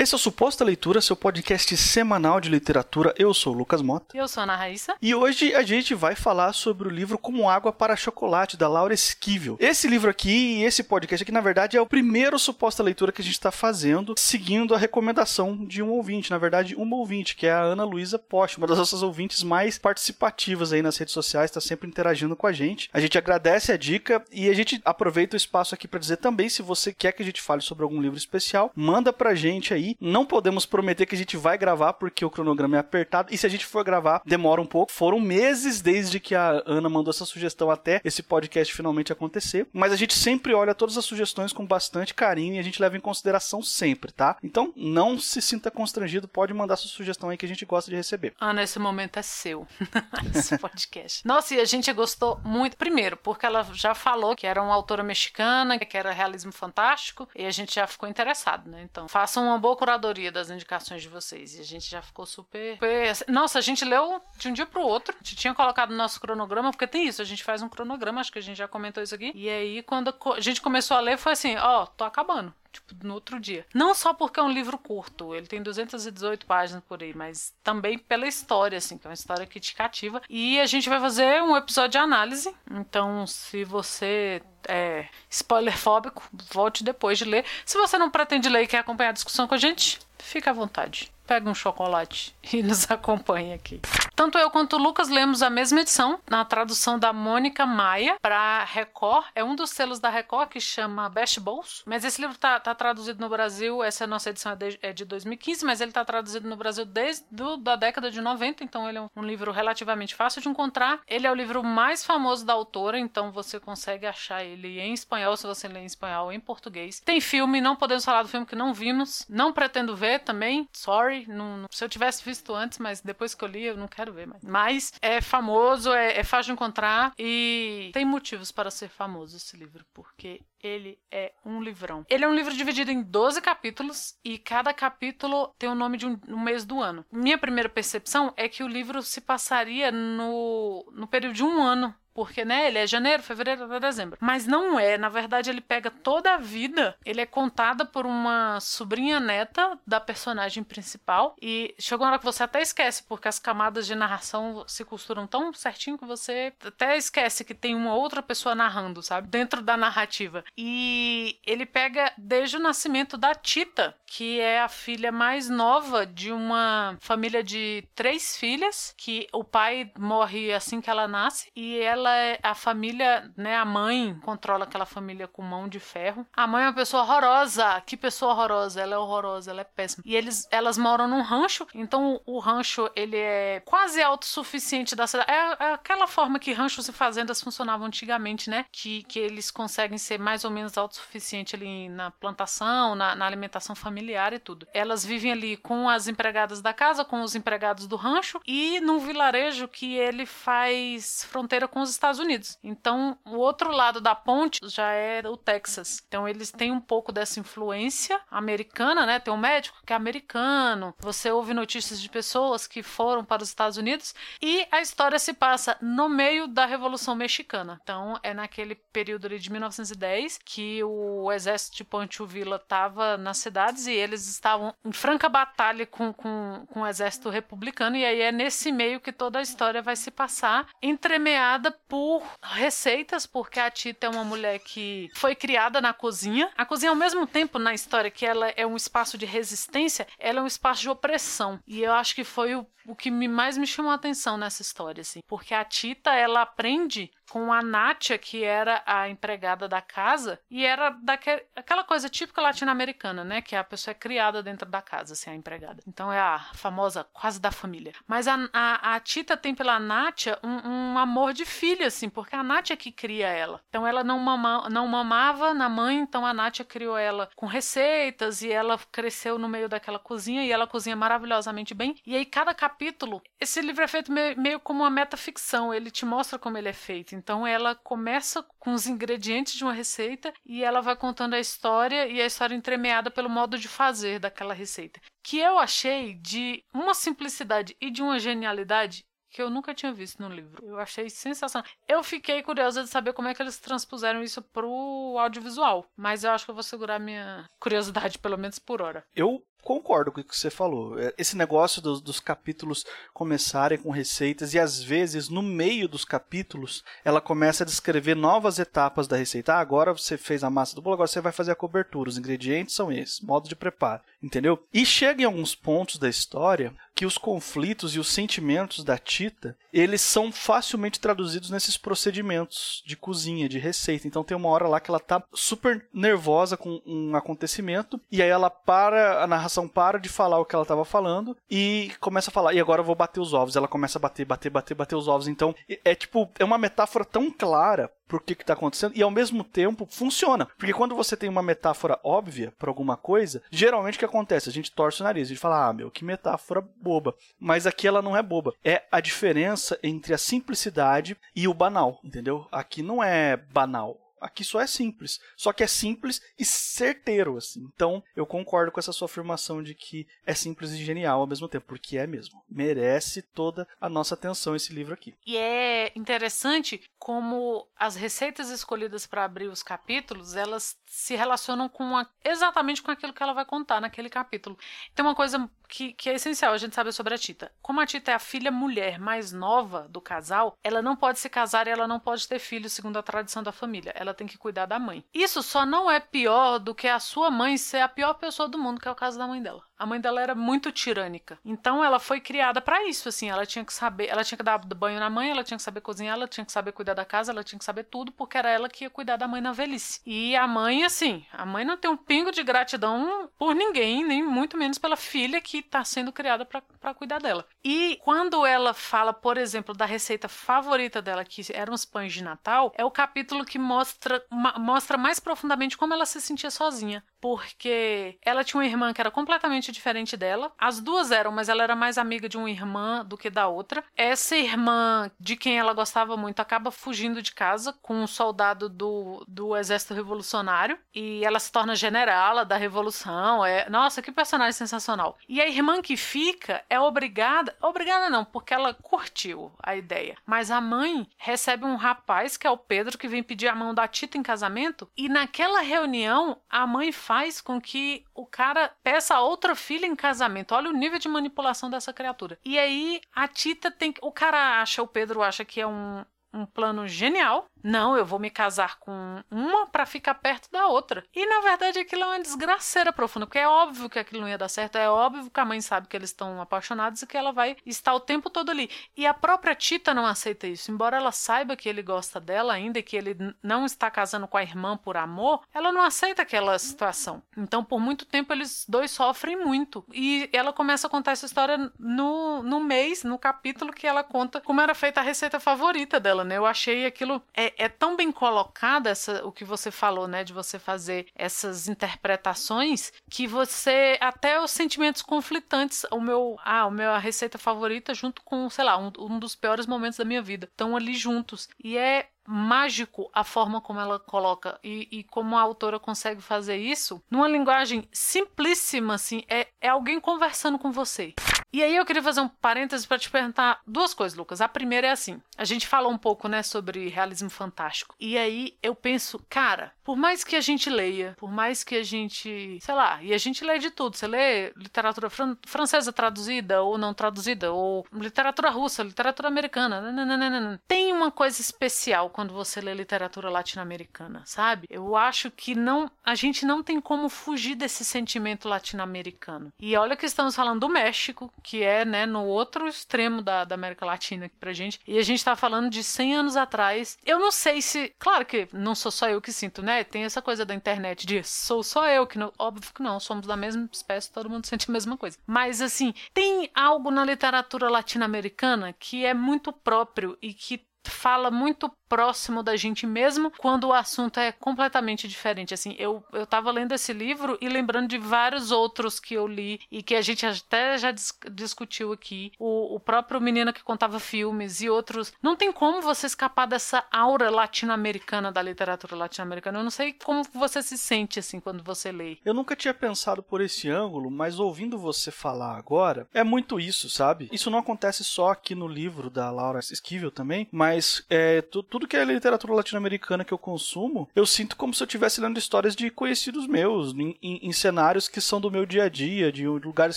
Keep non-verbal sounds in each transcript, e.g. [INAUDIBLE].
Esse é o Suposta Leitura, seu podcast semanal de literatura. Eu sou o Lucas Mota. Eu sou a Ana Raíssa. E hoje a gente vai falar sobre o livro Como Água para Chocolate, da Laura Esquivel. Esse livro aqui e esse podcast aqui, na verdade, é o primeiro Suposta Leitura que a gente está fazendo, seguindo a recomendação de um ouvinte. Na verdade, uma ouvinte, que é a Ana Luísa Post, uma das nossas ouvintes mais participativas aí nas redes sociais, está sempre interagindo com a gente. A gente agradece a dica e a gente aproveita o espaço aqui para dizer também, se você quer que a gente fale sobre algum livro especial, manda pra gente aí não podemos prometer que a gente vai gravar porque o cronograma é apertado. E se a gente for gravar, demora um pouco. Foram meses desde que a Ana mandou essa sugestão até esse podcast finalmente acontecer. Mas a gente sempre olha todas as sugestões com bastante carinho e a gente leva em consideração sempre, tá? Então não se sinta constrangido, pode mandar sua sugestão aí que a gente gosta de receber. Ana, esse momento é seu. [LAUGHS] esse podcast. Nossa, e a gente gostou muito. Primeiro, porque ela já falou que era uma autora mexicana, que era realismo fantástico, e a gente já ficou interessado, né? Então, façam uma boa curadoria das indicações de vocês. E a gente já ficou super. super... Nossa, a gente leu de um dia pro outro. A gente tinha colocado no nosso cronograma, porque tem isso, a gente faz um cronograma, acho que a gente já comentou isso aqui. E aí, quando a gente começou a ler, foi assim: ó, oh, tô acabando tipo, no outro dia. Não só porque é um livro curto, ele tem 218 páginas por aí, mas também pela história, assim, que é uma história que te cativa. E a gente vai fazer um episódio de análise, então se você é spoiler fóbico, volte depois de ler. Se você não pretende ler e quer acompanhar a discussão com a gente, fica à vontade pega um chocolate [LAUGHS] e nos acompanha aqui. Tanto eu quanto o Lucas lemos a mesma edição, na tradução da Mônica Maia para Record. É um dos selos da Record que chama Best Balls. Mas esse livro tá, tá traduzido no Brasil, essa nossa edição é de, é de 2015, mas ele tá traduzido no Brasil desde do, da década de 90, então ele é um, um livro relativamente fácil de encontrar. Ele é o livro mais famoso da autora, então você consegue achar ele em espanhol, se você lê em espanhol ou em português. Tem filme, não podemos falar do filme que não vimos. Não pretendo ver também, sorry não, não, se eu tivesse visto antes, mas depois que eu li, eu não quero ver mais. Mas é famoso, é, é fácil de encontrar e tem motivos para ser famoso esse livro, porque ele é um livrão. Ele é um livro dividido em 12 capítulos e cada capítulo tem o nome de um, um, mês do ano. Minha primeira percepção é que o livro se passaria no, no período de um ano porque, né, ele é janeiro, fevereiro até dezembro. Mas não é, na verdade, ele pega toda a vida, ele é contada por uma sobrinha neta da personagem principal e chegou uma hora que você até esquece, porque as camadas de narração se costuram tão certinho que você até esquece que tem uma outra pessoa narrando, sabe? Dentro da narrativa. E ele pega desde o nascimento da Tita, que é a filha mais nova de uma família de três filhas, que o pai morre assim que ela nasce e ela é a família, né? A mãe controla aquela família com mão de ferro. A mãe é uma pessoa horrorosa. Que pessoa horrorosa? Ela é horrorosa, ela é péssima. E eles, elas moram num rancho, então o rancho ele é quase autossuficiente da cidade. É, é aquela forma que ranchos e fazendas funcionavam antigamente, né? Que, que eles conseguem ser mais ou menos autossuficientes ali na plantação, na, na alimentação familiar e tudo. Elas vivem ali com as empregadas da casa, com os empregados do rancho e num vilarejo que ele faz fronteira com os os Estados Unidos. Então, o outro lado da ponte já é o Texas. Então, eles têm um pouco dessa influência americana, né? Tem um médico que é americano. Você ouve notícias de pessoas que foram para os Estados Unidos e a história se passa no meio da Revolução Mexicana. Então, é naquele período ali de 1910 que o exército de Pancho Villa estava nas cidades e eles estavam em franca batalha com, com, com o exército republicano. E aí é nesse meio que toda a história vai se passar, entremeada por receitas, porque a Tita é uma mulher que foi criada na cozinha. A cozinha, ao mesmo tempo, na história que ela é um espaço de resistência, ela é um espaço de opressão. E eu acho que foi o, o que me, mais me chamou a atenção nessa história, assim. Porque a Tita, ela aprende com a Nátia, que era a empregada da casa, e era daquela aquela coisa típica latino-americana, né? Que a pessoa é criada dentro da casa, assim, a empregada. Então é a famosa quase da família. Mas a, a, a Tita tem pela Nátia um, um, amor de filha, assim, porque a Nátia que cria ela. Então ela não, mama, não mamava na mãe, então a Nátia criou ela com receitas e ela cresceu no meio daquela cozinha e ela cozinha maravilhosamente bem. E aí cada capítulo, esse livro é feito meio, meio como uma metaficção, ele te mostra como ele é feito. Então ela começa com os ingredientes de uma receita e ela vai contando a história e a história entremeada pelo modo de fazer daquela receita. Que eu achei de uma simplicidade e de uma genialidade que eu nunca tinha visto no livro. Eu achei sensacional. Eu fiquei curiosa de saber como é que eles transpuseram isso pro audiovisual, mas eu acho que eu vou segurar minha curiosidade pelo menos por hora. Eu concordo com o que você falou. É, esse negócio dos, dos, capítulos começarem com receitas e às vezes no meio dos capítulos ela começa a descrever novas etapas da receita. Ah, agora você fez a massa do bolo, agora você vai fazer a cobertura. Os ingredientes são esses, modo de preparo, entendeu? E chega em alguns pontos da história que os conflitos e os sentimentos da Tita, eles são facilmente traduzidos nesses procedimentos de cozinha, de receita. Então tem uma hora lá que ela tá super nervosa com um acontecimento e aí ela para, a narração para de falar o que ela estava falando e começa a falar, e agora eu vou bater os ovos. Ela começa a bater, bater, bater, bater os ovos. Então é tipo, é uma metáfora tão clara por que está acontecendo e ao mesmo tempo funciona. Porque quando você tem uma metáfora óbvia para alguma coisa, geralmente o que acontece? A gente torce o nariz, a gente fala, ah, meu, que metáfora boba. Mas aqui ela não é boba. É a diferença entre a simplicidade e o banal, entendeu? Aqui não é banal. Aqui só é simples. Só que é simples e certeiro, assim. Então, eu concordo com essa sua afirmação de que é simples e genial ao mesmo tempo, porque é mesmo. Merece toda a nossa atenção esse livro aqui. E é interessante como as receitas escolhidas para abrir os capítulos, elas se relacionam com a, exatamente com aquilo que ela vai contar naquele capítulo. Tem uma coisa que, que, é essencial a gente saber sobre a Tita. Como a Tita é a filha mulher mais nova do casal, ela não pode se casar e ela não pode ter filhos, segundo a tradição da família. Ela tem que cuidar da mãe. Isso só não é pior do que a sua mãe ser a pior pessoa do mundo, que é o caso da mãe dela. A mãe dela era muito tirânica. Então ela foi criada para isso, assim, ela tinha que saber, ela tinha que dar banho na mãe, ela tinha que saber cozinhar, ela tinha que saber cuidar da casa, ela tinha que saber tudo, porque era ela que ia cuidar da mãe na velhice. E a mãe, assim, a mãe não tem um pingo de gratidão por ninguém, nem muito menos pela filha que tá sendo criada para cuidar dela. E quando ela fala, por exemplo, da receita favorita dela, que eram os pães de Natal, é o capítulo que mostra, mostra mais profundamente como ela se sentia sozinha porque ela tinha uma irmã que era completamente diferente dela. As duas eram, mas ela era mais amiga de uma irmã do que da outra. Essa irmã, de quem ela gostava muito, acaba fugindo de casa com um soldado do, do exército revolucionário e ela se torna generala da revolução. É, nossa, que personagem sensacional. E a irmã que fica é obrigada, obrigada não, porque ela curtiu a ideia. Mas a mãe recebe um rapaz que é o Pedro que vem pedir a mão da Tita em casamento e naquela reunião a mãe faz com que o cara peça a outra filha em casamento. Olha o nível de manipulação dessa criatura. E aí a Tita tem. O cara acha, o Pedro acha que é um, um plano genial não, eu vou me casar com uma para ficar perto da outra. E na verdade aquilo é uma desgraceira profunda, porque é óbvio que aquilo não ia dar certo, é óbvio que a mãe sabe que eles estão apaixonados e que ela vai estar o tempo todo ali. E a própria Tita não aceita isso, embora ela saiba que ele gosta dela ainda e que ele não está casando com a irmã por amor, ela não aceita aquela situação. Então, por muito tempo eles dois sofrem muito. E ela começa a contar essa história no, no mês, no capítulo que ela conta como era feita a receita favorita dela, né? Eu achei aquilo é, é, tão bem colocada essa, o que você falou, né, de você fazer essas interpretações que você até os sentimentos conflitantes, o meu, ah, o meu a receita favorita junto com, sei lá, um, um dos piores momentos da minha vida, estão ali juntos. E é mágico a forma como ela coloca e, e, como a autora consegue fazer isso numa linguagem simplíssima, assim, é, é alguém conversando com você. E aí eu queria fazer um parênteses para te perguntar duas coisas, Lucas. A primeira é assim, a gente falou um pouco, né, sobre realismo fantástico. E aí eu penso, cara, por mais que a gente leia, por mais que a gente, sei lá, e a gente lê de tudo. Você lê literatura fran francesa traduzida ou não traduzida, ou literatura russa, literatura americana. Nananana. Tem uma coisa especial quando você lê literatura latino-americana, sabe? Eu acho que não, a gente não tem como fugir desse sentimento latino-americano. E olha que estamos falando do México, que é, né, no outro extremo da, da América Latina aqui pra gente. E a gente tá falando de 100 anos atrás. Eu não sei se, claro que não sou só eu que sinto, né? Tem essa coisa da internet de sou só eu que não, óbvio que não, somos da mesma espécie, todo mundo sente a mesma coisa. Mas assim, tem algo na literatura latino-americana que é muito próprio e que fala muito próximo da gente mesmo quando o assunto é completamente diferente. Assim, eu, eu tava lendo esse livro e lembrando de vários outros que eu li e que a gente até já dis discutiu aqui. O, o próprio Menino que Contava Filmes e outros. Não tem como você escapar dessa aura latino-americana da literatura latino-americana. Eu não sei como você se sente assim quando você lê. Eu nunca tinha pensado por esse ângulo, mas ouvindo você falar agora, é muito isso, sabe? Isso não acontece só aqui no livro da Laura Esquivel também, mas é, tudo tudo que é literatura latino-americana que eu consumo, eu sinto como se eu estivesse lendo histórias de conhecidos meus, em, em, em, cenários que são do meu dia a dia, de lugares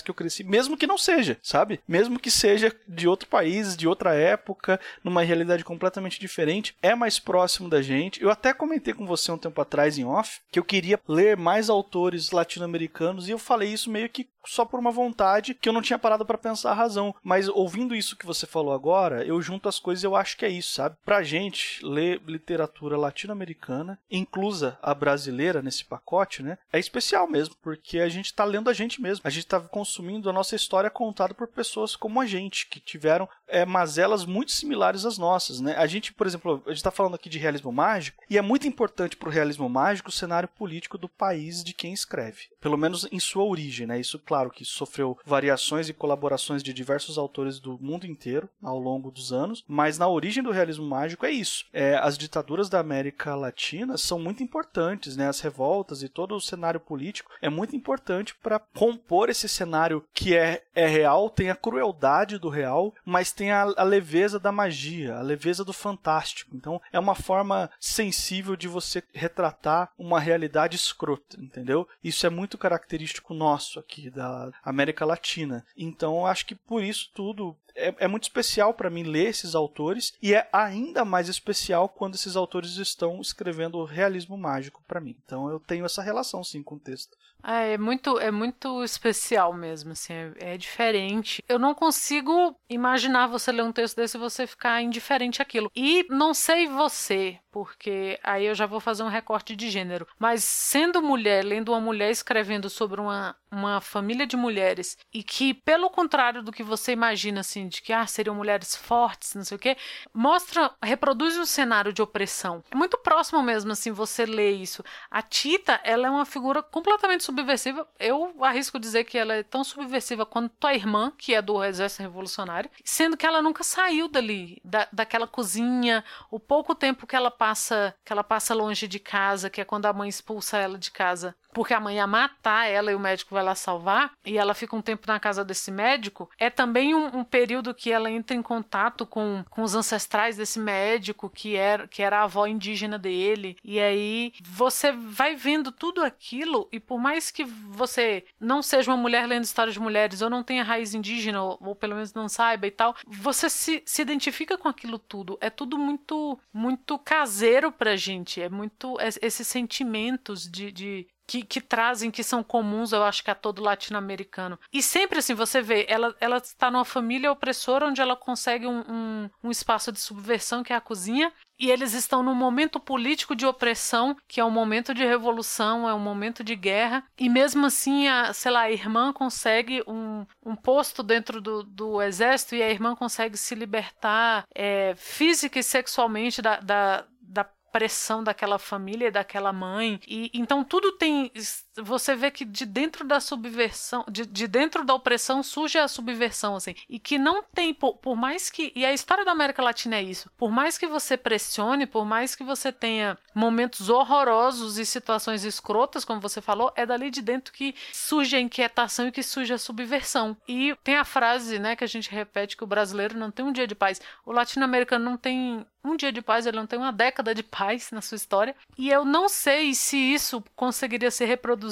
que eu cresci, mesmo que não seja, sabe? Mesmo que seja de outro país, de outra época, numa realidade completamente diferente, é mais próximo da gente. Eu até comentei com você um tempo atrás em off que eu queria ler mais autores latino-americanos e eu falei isso meio que só por uma vontade que eu não tinha parado para pensar a razão. Mas ouvindo isso que você falou agora, eu junto as coisas e eu acho que é isso, sabe? Pra gente ler literatura latino-americana, inclusa a brasileira nesse pacote, né? É especial mesmo, porque a gente tá lendo a gente mesmo. A gente tá consumindo a nossa história contada por pessoas como a gente, que tiveram é, mazelas muito similares às nossas, né? A gente, por exemplo, a gente tá falando aqui de realismo mágico, e é muito importante pro realismo mágico o cenário político do país de quem escreve. Pelo menos em sua origem, né? Isso, claro que sofreu variações e colaborações de diversos autores do mundo inteiro ao longo dos anos, mas na origem do realismo mágico é isso. É, as ditaduras da América Latina são muito importantes, né? As revoltas e todo o cenário político é muito importante para compor esse cenário que é, é real, tem a crueldade do real, mas tem a, a leveza da magia, a leveza do fantástico. Então é uma forma sensível de você retratar uma realidade escrota, entendeu? Isso é muito característico nosso aqui da da América Latina. Então, acho que por isso tudo é, é muito especial para mim ler esses autores e é ainda mais especial quando esses autores estão escrevendo realismo mágico para mim. Então, eu tenho essa relação sim com o texto. É, é muito, é muito especial mesmo, assim, é, é, diferente. Eu não consigo imaginar você ler um texto desse e você ficar indiferente àquilo. E não sei você, porque aí eu já vou fazer um recorte de gênero. Mas sendo mulher, lendo uma mulher escrevendo sobre uma, uma família de mulheres e que, pelo contrário do que você imagina, assim, de que ah, seriam mulheres fortes, não sei o quê, mostra, reproduz um cenário de opressão. É muito próximo mesmo, assim, você lê isso. A Tita, ela é uma figura completamente subversiva. Eu arrisco dizer que ela é tão subversiva quanto a irmã, que é do Exército Revolucionário, sendo que ela nunca saiu dali, da, daquela cozinha, o pouco tempo que ela passa, que ela passa longe de casa, que é quando a mãe expulsa ela de casa porque a mãe ia matar ela e o médico vai lá salvar, e ela fica um tempo na casa desse médico, é também um, um período que ela entra em contato com, com os ancestrais desse médico, que era, que era a avó indígena dele, e aí você vai vendo tudo aquilo, e por mais que você não seja uma mulher lendo histórias de mulheres, ou não tenha raiz indígena, ou, ou pelo menos não saiba e tal, você se, se identifica com aquilo tudo. É tudo muito, muito caseiro pra gente, é muito é, esses sentimentos de, de que, que, trazem, que são comuns, eu acho que a todo latino-americano. E sempre assim, você vê, ela, ela está numa família opressora onde ela consegue um, um, um, espaço de subversão, que é a cozinha, e eles estão num momento político de opressão, que é um momento de revolução, é um momento de guerra, e mesmo assim, a, sei lá, a irmã consegue um, um posto dentro do, do exército e a irmã consegue se libertar é, física e sexualmente da, da pressão daquela família, daquela mãe. E então tudo tem. Você vê que de dentro da subversão, de, de dentro da opressão surge a subversão, assim. E que não tem, por, por mais que. E a história da América Latina é isso. Por mais que você pressione, por mais que você tenha momentos horrorosos e situações escrotas, como você falou, é dali de dentro que surge a inquietação e que surge a subversão. E tem a frase, né, que a gente repete que o brasileiro não tem um dia de paz. O latino-americano não tem um dia de paz, ele não tem uma década de paz na sua história. E eu não sei se isso conseguiria ser reproduzido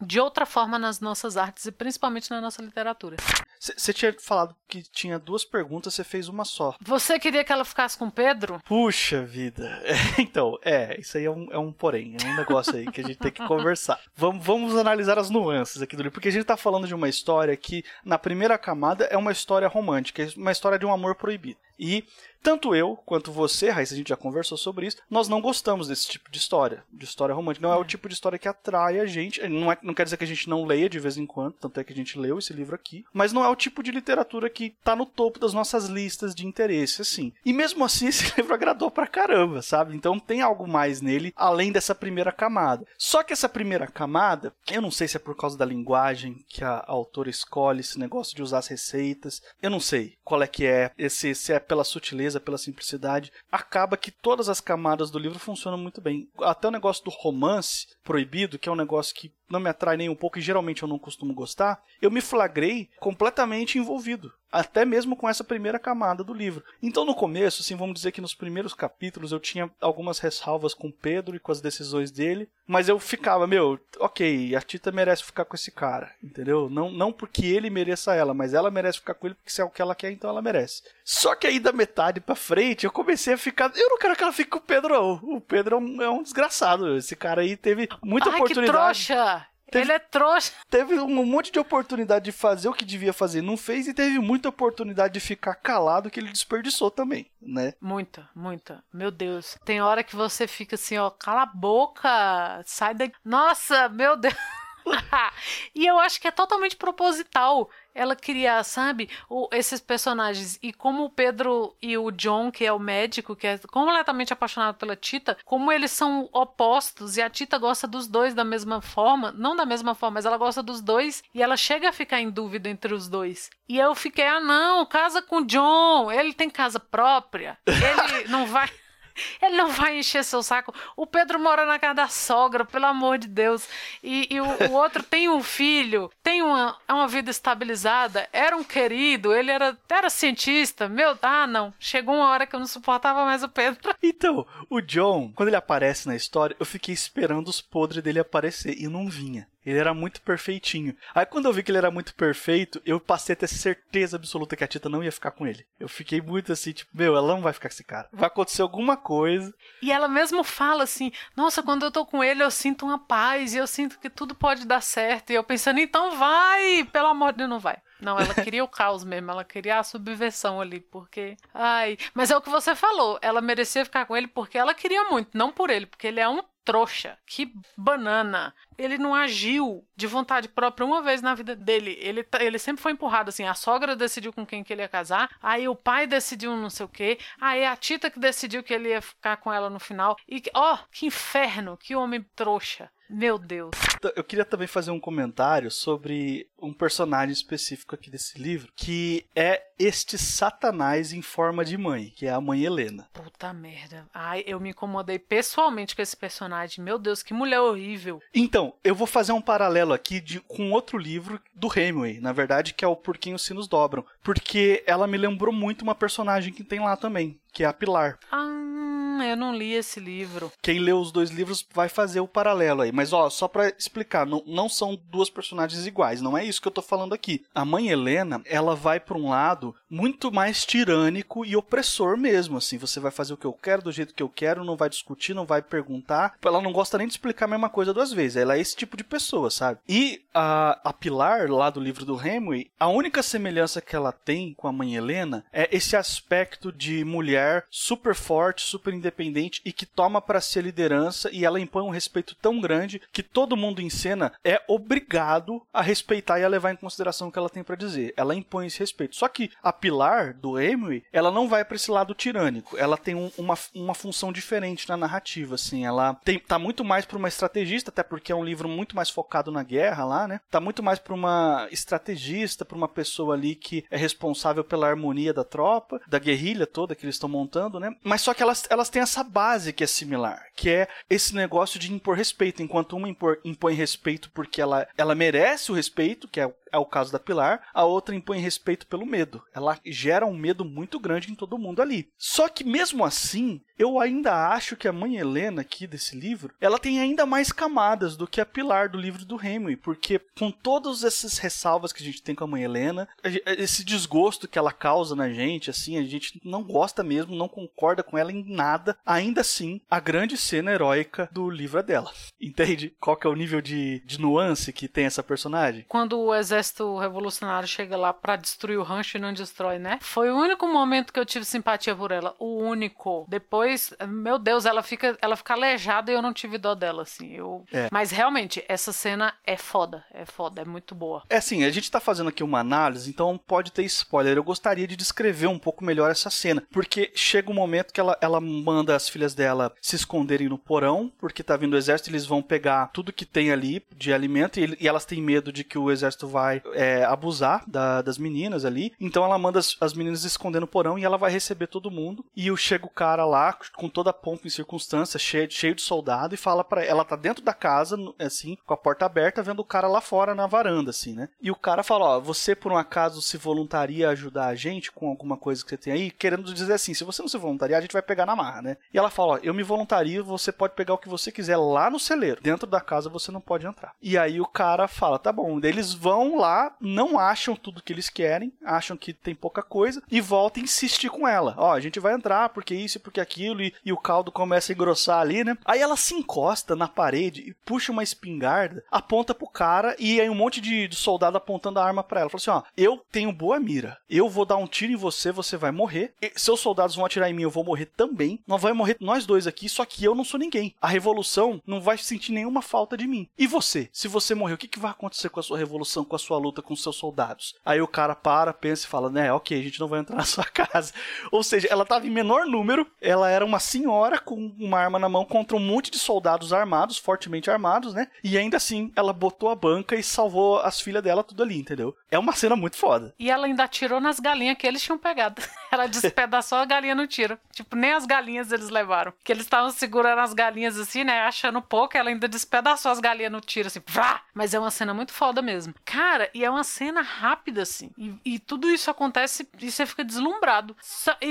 de outra forma nas nossas artes e principalmente na nossa literatura. Você tinha falado que tinha duas perguntas, você fez uma só. Você queria que ela ficasse com Pedro? Puxa vida. [LAUGHS] então, é, isso aí é um, é um porém, é um negócio aí que a gente tem que conversar. Vamos, vamos analisar as nuances aqui do livro, porque a gente tá falando de uma história que, na primeira camada, é uma história romântica, é uma história de um amor proibido. E tanto eu quanto você, Raíssa, a gente já conversou sobre isso, nós não gostamos desse tipo de história, de história romântica. Não é o tipo de história que atrai a gente. Não, é, não quer dizer que a gente não leia de vez em quando, tanto é que a gente leu esse livro aqui, mas não é o tipo de literatura que tá no topo das nossas listas de interesse, assim. E mesmo assim, [LAUGHS] esse livro agradou pra caramba, sabe? Então tem algo mais nele, além dessa primeira camada. Só que essa primeira camada, eu não sei se é por causa da linguagem que a autora escolhe, esse negócio de usar as receitas, eu não sei qual é que é, esse, se é pela sutileza pela simplicidade, acaba que todas as camadas do livro funcionam muito bem. Até o negócio do romance proibido, que é um negócio que não me atrai nem um pouco e geralmente eu não costumo gostar, eu me flagrei completamente envolvido, até mesmo com essa primeira camada do livro. Então no começo, assim, vamos dizer que nos primeiros capítulos eu tinha algumas ressalvas com Pedro e com as decisões dele, mas eu ficava, meu, ok, a Tita merece ficar com esse cara, entendeu? Não, não porque ele mereça ela, mas ela merece ficar com ele porque se é o que ela quer, então ela merece. Só que aí da metade para frente eu comecei a ficar, eu não quero que ela fique com o Pedro, não. O Pedro é um, é um desgraçado, esse cara aí teve muita Ai, oportunidade. Que trouxa! Teve, ele é trouxa. Teve um monte de oportunidade de fazer o que devia fazer, não fez, e teve muita oportunidade de ficar calado que ele desperdiçou também, né? Muita, muita. Meu Deus. Tem hora que você fica assim, ó, cala a boca, sai daqui. Nossa, meu Deus. [LAUGHS] e eu acho que é totalmente proposital ela queria, sabe, o, esses personagens. E como o Pedro e o John, que é o médico, que é completamente apaixonado pela Tita, como eles são opostos e a Tita gosta dos dois da mesma forma, não da mesma forma, mas ela gosta dos dois e ela chega a ficar em dúvida entre os dois. E eu fiquei, ah, não, casa com o John, ele tem casa própria, ele não vai. [LAUGHS] Ele não vai encher seu saco. O Pedro mora na casa da sogra, pelo amor de Deus. E, e o, o, outro tem um filho, tem uma, uma vida estabilizada, era um querido, ele era, era cientista. Meu, ah, não. Chegou uma hora que eu não suportava mais o Pedro. [LAUGHS] Então, o John, quando ele aparece na história, eu fiquei esperando os podres dele aparecer e não vinha. Ele era muito perfeitinho. Aí quando eu vi que ele era muito perfeito, eu passei a ter certeza absoluta que a Tita não ia ficar com ele. Eu fiquei muito assim, tipo, meu, ela não vai ficar com esse cara. Vai acontecer alguma coisa. E ela mesmo fala assim: "Nossa, quando eu tô com ele, eu sinto uma paz e eu sinto que tudo pode dar certo". E eu pensando: "Então vai, pelo amor de Deus, não vai". Não, ela queria o caos mesmo, ela queria a subversão ali, porque. Ai. Mas é o que você falou, ela merecia ficar com ele porque ela queria muito, não por ele, porque ele é um trouxa, que banana. Ele não agiu de vontade própria uma vez na vida dele. Ele, tá, ele sempre foi empurrado assim. A sogra decidiu com quem que ele ia casar, aí o pai decidiu não sei o quê, aí a Tita que decidiu que ele ia ficar com ela no final. E ó, oh, que inferno, que homem trouxa. Meu Deus. Eu queria também fazer um comentário sobre um personagem específico aqui desse livro, que é este Satanás em forma de mãe, que é a mãe Helena. Puta merda. Ai, eu me incomodei pessoalmente com esse personagem. Meu Deus, que mulher horrível. Então, eu vou fazer um paralelo aqui de, com outro livro do Hemingway, na verdade, que é o Porquinho os Sinos Dobram. Porque ela me lembrou muito uma personagem que tem lá também, que é a Pilar. Ah eu não li esse livro. Quem leu os dois livros vai fazer o paralelo aí. Mas, ó, só para explicar, não, não são duas personagens iguais, não é isso que eu tô falando aqui. A mãe Helena, ela vai para um lado muito mais tirânico e opressor mesmo, assim. Você vai fazer o que eu quero, do jeito que eu quero, não vai discutir, não vai perguntar. Ela não gosta nem de explicar a mesma coisa duas vezes. Ela é esse tipo de pessoa, sabe? E a, a Pilar, lá do livro do Hemingway, a única semelhança que ela tem com a mãe Helena é esse aspecto de mulher super forte, super independente e que toma para si a liderança e ela impõe um respeito tão grande que todo mundo em cena é obrigado a respeitar e a levar em consideração o que ela tem para dizer. Ela impõe esse respeito. Só que a Pilar do Emily, ela não vai para esse lado tirânico. Ela tem um, uma, uma função diferente na narrativa, assim. Ela tem, tá muito mais para uma estrategista, até porque é um livro muito mais focado na guerra lá, né? Tá muito mais para uma estrategista, para uma pessoa ali que é responsável pela harmonia da tropa, da guerrilha toda que eles estão montando, né? Mas só que elas, elas têm essa base que é similar, que é esse negócio de impor respeito, enquanto uma impor, impõe respeito porque ela, ela merece o respeito, que é é o caso da Pilar, a outra impõe respeito pelo medo. Ela gera um medo muito grande em todo mundo ali. Só que mesmo assim, eu ainda acho que a mãe Helena aqui desse livro, ela tem ainda mais camadas do que a Pilar do livro do Hemingway, porque com todas essas ressalvas que a gente tem com a mãe Helena, esse desgosto que ela causa na gente, assim, a gente não gosta mesmo, não concorda com ela em nada, ainda assim, a grande cena heróica do livro é dela. [LAUGHS] Entende? Qual que é o nível de, de nuance que tem essa personagem? Quando o exército revolucionário chega lá para destruir o rancho e não destrói, né? Foi o único momento que eu tive simpatia por ela, o único. Depois, meu Deus, ela fica, ela fica aleijada e eu não tive dó dela, assim. Eu... É. Mas realmente, essa cena é foda, é foda, é muito boa. É assim, a gente tá fazendo aqui uma análise, então pode ter spoiler. Eu gostaria de descrever um pouco melhor essa cena, porque chega um momento que ela, ela manda as filhas dela se esconderem no porão, porque tá vindo o exército, eles vão pegar tudo que tem ali de alimento e, e elas têm medo de que o exército vai é, abusar da, das meninas ali. Então ela manda as, as meninas esconder no porão e ela vai receber todo mundo. E chega o cara lá com toda a pompa em circunstância, cheio, cheio de soldado, e fala para ela tá dentro da casa, assim, com a porta aberta, vendo o cara lá fora na varanda, assim, né? E o cara fala: Ó, você por um acaso se voluntaria a ajudar a gente com alguma coisa que você tem aí? Querendo dizer assim: se você não se voluntariar, a gente vai pegar na marra, né? E ela fala: Ó, eu me voluntario, você pode pegar o que você quiser lá no celeiro. Dentro da casa você não pode entrar. E aí o cara fala: tá bom. Eles vão lá, não acham tudo que eles querem, acham que tem pouca coisa, e voltam a insistir com ela: Ó, a gente vai entrar porque isso e porque aquilo, e, e o caldo começa a engrossar ali, né? Aí ela se encosta na parede e puxa uma espingarda, aponta pro cara, e aí um monte de, de soldado apontando a arma para ela. Fala assim: ó, eu tenho boa mira, eu vou dar um tiro em você, você vai morrer, e seus soldados vão atirar em mim, eu vou morrer também. Nós vamos morrer nós dois aqui, só que eu não sou ninguém. A revolução não vai sentir nenhuma falta de mim. E você? Se você morrer, o que, que vai acontecer com a sua revolução, com a sua luta com os seus soldados? Aí o cara para, pensa e fala: né, ok, a gente não vai entrar na sua [LAUGHS] casa. Ou seja, ela tava em menor número, ela era uma senhora com uma arma na mão contra um monte de soldados armados, fortemente armados, né? E ainda assim, ela botou a banca e salvou as filhas dela tudo ali, entendeu? É uma cena muito foda. E ela ainda atirou nas galinhas que eles tinham pegado. [LAUGHS] ela despedaçou a galinha no tiro. Tipo, nem as galinhas eles levaram. Que eles estavam segurando as galinhas assim, né? Achando pouco, ela ainda despedaçou as galinhas no tiro, assim, vrá! Mas é uma cena muito foda mesmo. Cara, e é uma cena rápida, assim. E, e tudo isso acontece e você fica deslumbrado.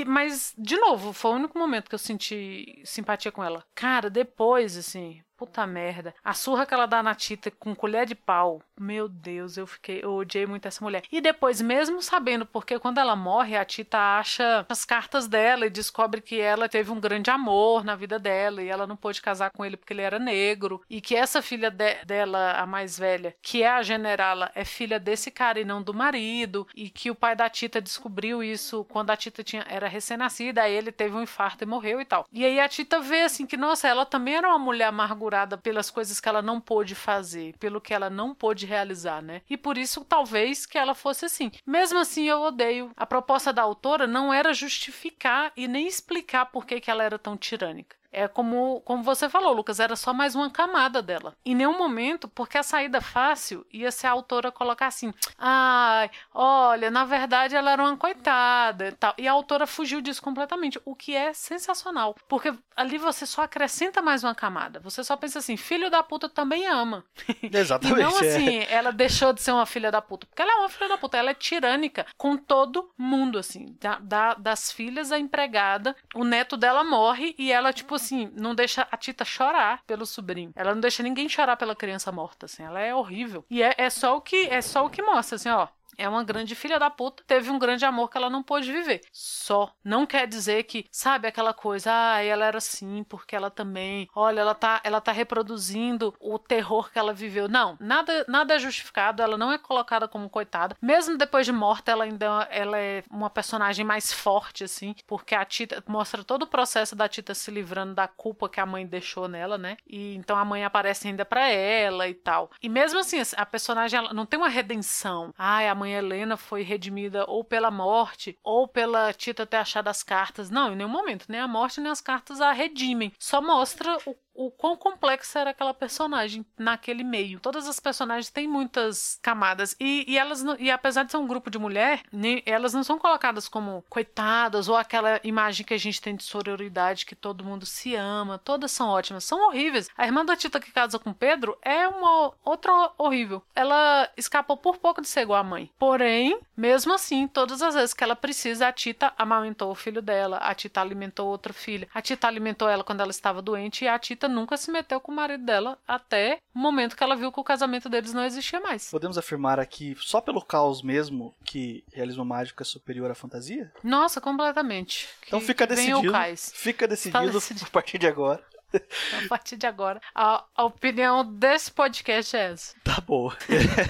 mas, de novo, foi o único momento que eu senti simpatia com ela. Cara, depois, assim, Puta merda. A surra que ela dá na Tita com colher de pau. Meu Deus, eu fiquei. Eu odiei muito essa mulher. E depois, mesmo sabendo, porque quando ela morre, a Tita acha as cartas dela e descobre que ela teve um grande amor na vida dela e ela não pôde casar com ele porque ele era negro. E que essa filha de dela, a mais velha, que é a generala, é filha desse cara e não do marido. E que o pai da Tita descobriu isso quando a Tita tinha, era recém-nascida. Aí ele teve um infarto e morreu e tal. E aí a Tita vê assim que, nossa, ela também era uma mulher amargurada pelas coisas que ela não pôde fazer, pelo que ela não pôde realizar, né? E por isso, talvez, que ela fosse assim. Mesmo assim, eu odeio. A proposta da autora não era justificar e nem explicar por que, que ela era tão tirânica. É como, como você falou, Lucas, era só mais uma camada dela. Em nenhum momento, porque a saída fácil ia ser a autora colocar assim: ai, olha, na verdade ela era uma coitada e tal. E a autora fugiu disso completamente, o que é sensacional. Porque ali você só acrescenta mais uma camada. Você só pensa assim: filho da puta também ama. Exatamente. [LAUGHS] e não assim, é. ela deixou de ser uma filha da puta. Porque ela é uma filha da puta, ela é tirânica com todo mundo, assim. Da, da, das filhas, a empregada, o neto dela morre e ela, tipo assim, não deixa a Tita chorar pelo sobrinho. Ela não deixa ninguém chorar pela criança morta, assim. Ela é horrível. E é, é só o que é só o que mostra, assim, ó é uma grande filha da puta, teve um grande amor que ela não pôde viver. Só. Não quer dizer que, sabe, aquela coisa, ah, ela era assim, porque ela também, olha, ela tá, ela tá reproduzindo o terror que ela viveu. Não, nada, nada é justificado, ela não é colocada como coitada. Mesmo depois de morta, ela ainda ela é uma personagem mais forte, assim, porque a Tita mostra todo o processo da Tita se livrando da culpa que a mãe deixou nela, né? E então a mãe aparece ainda para ela e tal. E mesmo assim, a personagem ela não tem uma redenção. Ai, a mãe Helena foi redimida ou pela morte ou pela Tita ter achado as cartas. Não, em nenhum momento. Nem a morte nem as cartas a redimem. Só mostra o o quão complexa era aquela personagem naquele meio. Todas as personagens têm muitas camadas e, e elas e apesar de ser um grupo de mulher, nem, elas não são colocadas como coitadas ou aquela imagem que a gente tem de sororidade que todo mundo se ama. Todas são ótimas, são horríveis. A irmã da Tita que casa com Pedro é uma outra horrível. Ela escapou por pouco de ser igual à mãe. Porém, mesmo assim, todas as vezes que ela precisa, a Tita amamentou o filho dela, a Tita alimentou outra filha, a Tita alimentou ela quando ela estava doente e a Tita nunca se meteu com o marido dela até o momento que ela viu que o casamento deles não existia mais. Podemos afirmar aqui, só pelo caos mesmo, que realismo mágico é superior à fantasia? Nossa, completamente. Então fica decidido. Fica decidido, tá [LAUGHS] decidido a partir de agora. a partir de agora, a, a opinião desse podcast é essa. Tá bom.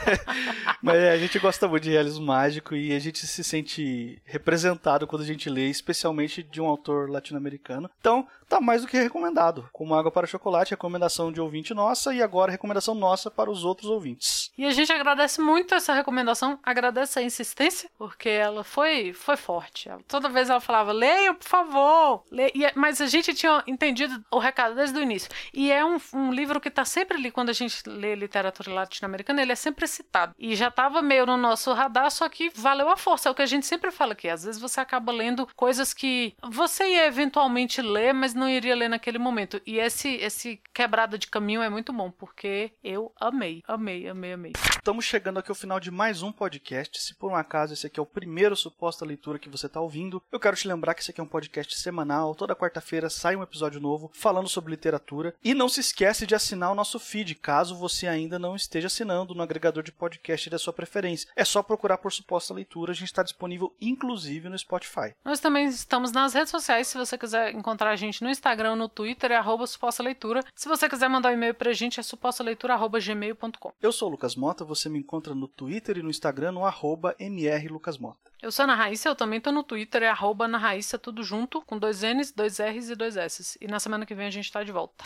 [LAUGHS] Mas é, a gente gosta muito de realismo mágico e a gente se sente representado quando a gente lê, especialmente de um autor latino-americano. Então, tá mais do que recomendado. Como Água para Chocolate, recomendação de ouvinte nossa e agora recomendação nossa para os outros ouvintes. E a gente agradece muito essa recomendação, agradece a insistência, porque ela foi, foi forte. Toda vez ela falava, leia, por favor. Leia. É, mas a gente tinha entendido o recado desde o início. E é um, um livro que está sempre ali, quando a gente lê literatura latino-americana, ele é sempre citado. E já estava meio no nosso radar, só que valeu a força. É o que a gente sempre fala aqui. Às vezes você acaba lendo coisas que você ia eventualmente ler, mas não iria ler naquele momento. E esse, esse quebrada de caminho é muito bom, porque eu amei, amei, amei, amei. Estamos chegando aqui ao final de mais um podcast. Se por um acaso esse aqui é o primeiro suposta leitura que você está ouvindo, eu quero te lembrar que esse aqui é um podcast semanal. Toda quarta-feira sai um episódio novo falando sobre literatura. E não se esquece de assinar o nosso feed, caso você ainda não esteja assinando no agregador de podcast da sua preferência. É só procurar por suposta leitura, a gente está disponível inclusive no Spotify. Nós também estamos nas redes sociais, se você quiser encontrar a gente no Instagram, no Twitter, é arroba suposta leitura. Se você quiser mandar um e-mail pra gente, é supostaleitura.gmail.com. Eu sou o Lucas Mota, você me encontra no Twitter e no Instagram no arroba mrlucasmota. Eu sou a Ana Raíssa, eu também tô no Twitter, é arroba Ana Raíssa, tudo junto, com dois N's, dois R's e dois S's. E na semana que vem a gente tá de volta.